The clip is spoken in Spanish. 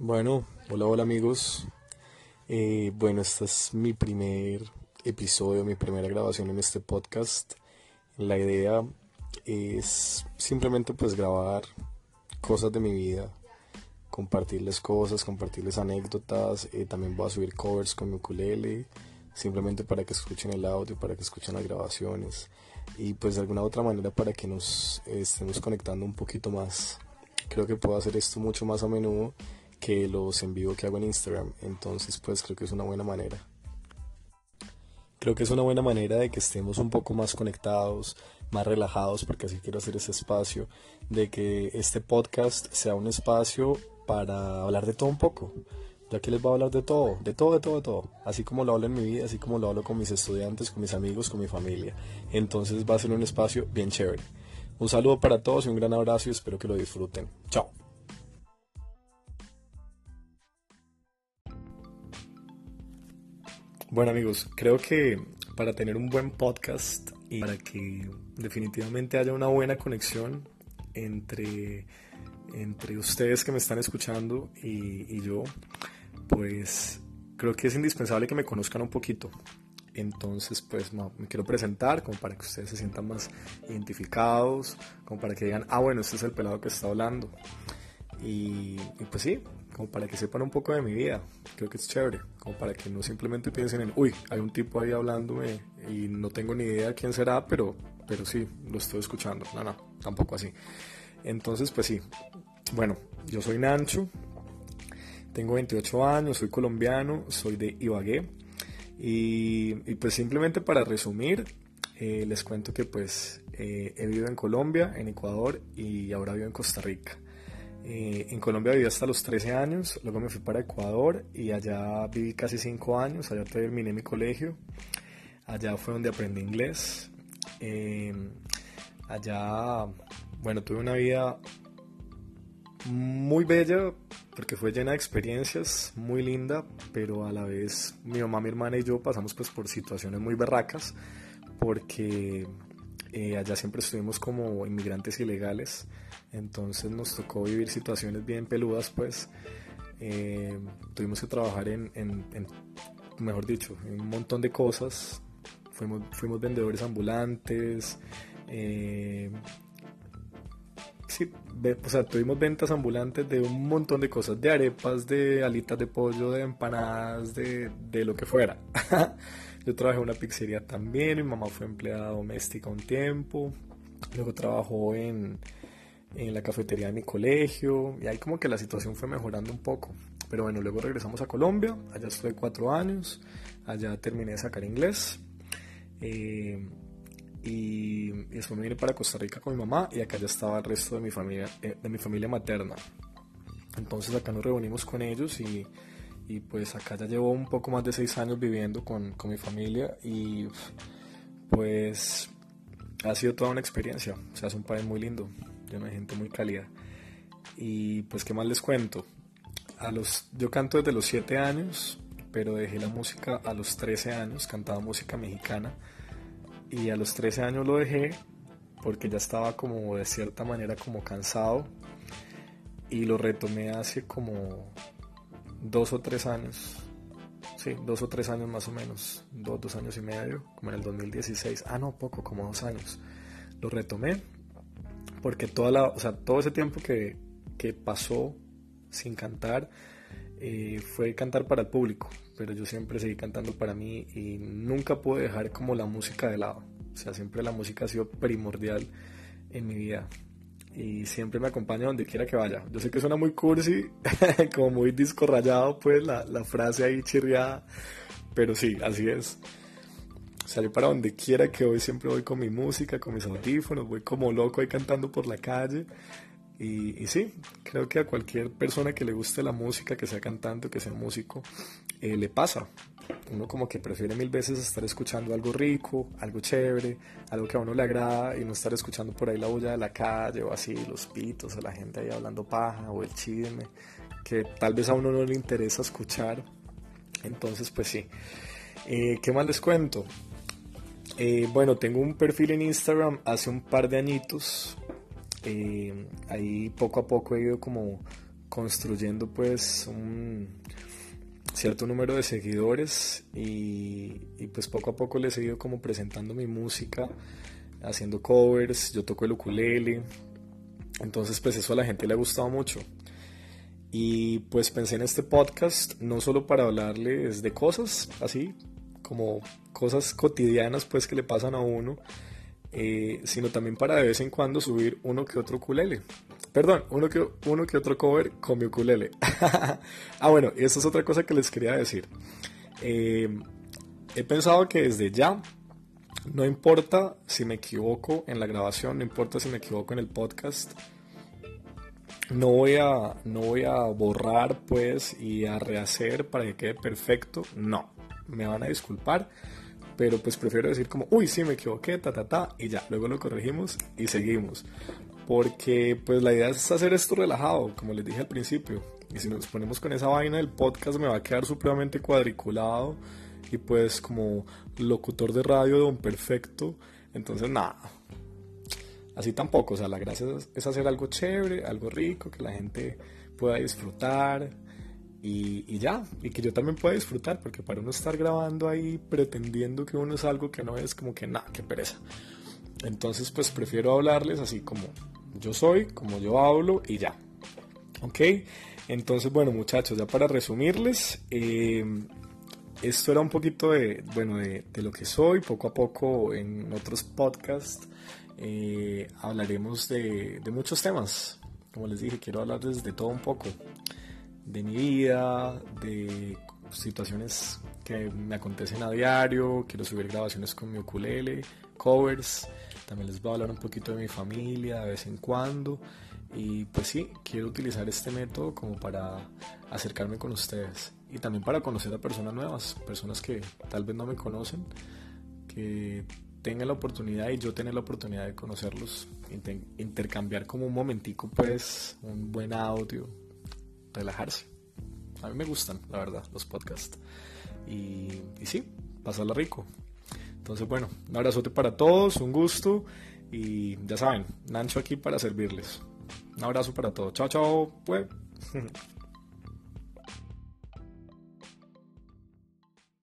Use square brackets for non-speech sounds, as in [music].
Bueno, hola, hola amigos. Eh, bueno, este es mi primer episodio, mi primera grabación en este podcast. La idea es simplemente pues grabar cosas de mi vida, compartirles cosas, compartirles anécdotas. Eh, también voy a subir covers con mi ukulele, simplemente para que escuchen el audio, para que escuchen las grabaciones y pues de alguna otra manera para que nos estemos conectando un poquito más. Creo que puedo hacer esto mucho más a menudo que los en vivo que hago en Instagram. Entonces, pues creo que es una buena manera. Creo que es una buena manera de que estemos un poco más conectados, más relajados, porque así quiero hacer ese espacio, de que este podcast sea un espacio para hablar de todo un poco. Ya que les voy a hablar de todo, de todo, de todo, de todo. Así como lo hablo en mi vida, así como lo hablo con mis estudiantes, con mis amigos, con mi familia. Entonces va a ser un espacio bien chévere. Un saludo para todos y un gran abrazo y espero que lo disfruten. Chao. Bueno amigos, creo que para tener un buen podcast y para que definitivamente haya una buena conexión entre, entre ustedes que me están escuchando y, yo, pues creo que es indispensable que me conozcan un poquito. Entonces, pues me quiero presentar como para que ustedes se sientan más identificados, como para que digan, ah, bueno, este es el pelado que está hablando. Y, y pues sí, como para que sepan un poco de mi vida. Creo que es chévere, como para que no simplemente piensen en, uy, hay un tipo ahí hablándome y no tengo ni idea quién será, pero, pero sí, lo estoy escuchando. No, no, tampoco así. Entonces, pues sí. Bueno, yo soy Nancho, tengo 28 años, soy colombiano, soy de Ibagué. Y, pues simplemente para resumir, eh, les cuento que pues eh, he vivido en Colombia, en Ecuador y ahora vivo en Costa Rica. Eh, en Colombia viví hasta los 13 años, luego me fui para Ecuador y allá viví casi 5 años, allá terminé mi colegio, allá fue donde aprendí inglés. Eh, allá, bueno, tuve una vida muy bella porque fue llena de experiencias, muy linda, pero a la vez mi mamá, mi hermana y yo pasamos pues por situaciones muy berracas porque eh, allá siempre estuvimos como inmigrantes ilegales, entonces nos tocó vivir situaciones bien peludas, pues eh, tuvimos que trabajar en, mejor dicho, en un montón de cosas. Fuimos, vendedores ambulantes. Eh, sí, o sea, tuvimos ventas ambulantes de un montón de cosas, de arepas, de alitas de pollo, de empanadas, de, de lo que fuera. [laughs] Yo trabajé en una pizzería también, mi mamá fue empleada doméstica un tiempo, luego trabajó en, en la cafetería de mi colegio y ahí como que la situación fue mejorando un poco. Pero bueno, luego regresamos a Colombia, allá estuve cuatro años, allá terminé de sacar inglés eh, y, después me vine para Costa Rica con mi mamá y acá ya estaba el resto de mi familia, eh, de mi familia materna. Entonces acá nos reunimos con ellos y y pues acá ya llevo un poco más de seis años viviendo con, con mi familia y pues ha sido toda una experiencia, o sea, es un país muy lindo, lleno de gente muy cálida. Y pues, ¿qué más les cuento? A los, yo canto desde los siete años, pero dejé la música a los 13 años, cantaba música mexicana, y a los 13 años lo dejé porque ya estaba como de cierta manera como cansado, y lo retomé hace como dos o tres años. Sí, dos o tres años más o menos. Dos, dos años y medio, como en el 2016. Ah, no, poco, como dos años. Lo retomé porque toda la, o sea, todo ese tiempo que, que pasó sin cantar eh, fue cantar para el público, pero yo siempre seguí cantando para mí y nunca pude dejar como la música de lado. O sea, siempre la música ha sido primordial en mi vida y siempre me acompaña donde quiera que vaya. Yo sé que suena muy cursi, [laughs] como muy disco rayado, pues la, la frase ahí chirriada, pero sí, así es. Salí para donde quiera que voy, siempre voy con mi música, con mis audífonos, voy como loco ahí cantando por la calle. Y, sí, creo que a cualquier persona que le guste la música, que sea cantante, que sea músico, eh, le pasa uno como que prefiere mil veces estar escuchando algo rico, algo chévere, algo que a uno le agrada y no estar escuchando por ahí la bulla de la calle o así, los pitos o la gente ahí hablando paja o el chisme, que tal vez a uno no le interesa escuchar. Entonces, pues sí. Eh, ¿Qué más les cuento? Eh, bueno, tengo un perfil en Instagram hace un par de añitos. Eh, ahí poco a poco he ido como construyendo pues un cierto número de seguidores y, pues poco a poco le he seguido como presentando mi música, haciendo covers, yo toco el ukulele, entonces pues eso a la gente le ha gustado mucho. Y pues pensé en este podcast no solo para hablarles de cosas así, como cosas cotidianas pues que le pasan a uno, eh, sino también para de vez en cuando subir uno que otro ukulele. Perdón, uno que, uno que otro cover con mi ukulele. [laughs] ah, bueno, eso es otra cosa que les quería decir. Eh, he pensado que desde ya, no importa si me equivoco en la grabación, no importa si me equivoco en el podcast, no voy a, no voy a borrar pues y a rehacer para que quede perfecto. No, me van a disculpar pero pues prefiero decir como, uy, sí, me equivoqué, ta, ta, ta, y ya, luego lo corregimos y seguimos. Porque pues la idea es hacer esto relajado, como les dije al principio. Y si nos ponemos con esa vaina del podcast me va a quedar supremamente cuadriculado y pues como locutor de radio de un perfecto. Entonces nada, así tampoco. O sea, la gracia es hacer algo chévere, algo rico, que la gente pueda disfrutar y, ya, y que yo también pueda disfrutar, porque para uno estar grabando ahí pretendiendo que uno es algo que no es como que nada, que pereza. Entonces pues prefiero hablarles así como yo soy, como yo hablo y ya. ¿Ok? Entonces bueno muchachos, ya para resumirles, eh, esto era un poquito de, bueno, de, lo que soy, poco a poco en otros podcasts eh, hablaremos de muchos temas. Como les dije, quiero hablarles de todo un poco de mi vida, de situaciones que me acontecen a diario, quiero subir grabaciones con mi ukulele, covers, también les voy a hablar un poquito de mi familia de vez en cuando y pues sí, quiero utilizar este método como para acercarme con ustedes y también para conocer a personas nuevas, personas que tal vez no me conocen, que tengan la oportunidad y yo tener la oportunidad de conocerlos, intercambiar como un momentico pues un buen audio, relajarse. A mí me gustan, la verdad, los podcasts. Y, y sí, pasarla rico. Entonces, bueno, un abrazote para todos, un gusto. Y ya saben, Nancho aquí para servirles. Un abrazo para todos. Chao, chao. Pues. [laughs]